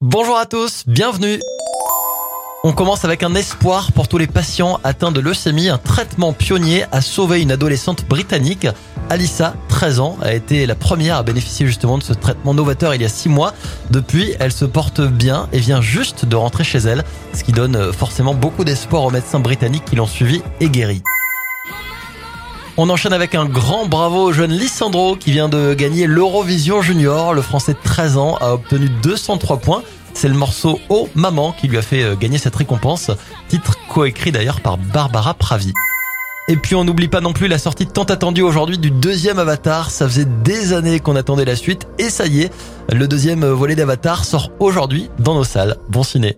Bonjour à tous, bienvenue. On commence avec un espoir pour tous les patients atteints de leucémie. Un traitement pionnier a sauvé une adolescente britannique. Alissa, 13 ans, a été la première à bénéficier justement de ce traitement novateur il y a 6 mois. Depuis, elle se porte bien et vient juste de rentrer chez elle, ce qui donne forcément beaucoup d'espoir aux médecins britanniques qui l'ont suivi et guéri. On enchaîne avec un grand bravo au jeune Lissandro qui vient de gagner l'Eurovision Junior. Le français de 13 ans a obtenu 203 points. C'est le morceau Oh Maman qui lui a fait euh, gagner cette récompense. Titre coécrit d'ailleurs par Barbara Pravi. Et puis on n'oublie pas non plus la sortie tant attendue aujourd'hui du deuxième Avatar. Ça faisait des années qu'on attendait la suite et ça y est, le deuxième volet d'Avatar sort aujourd'hui dans nos salles. Bon ciné.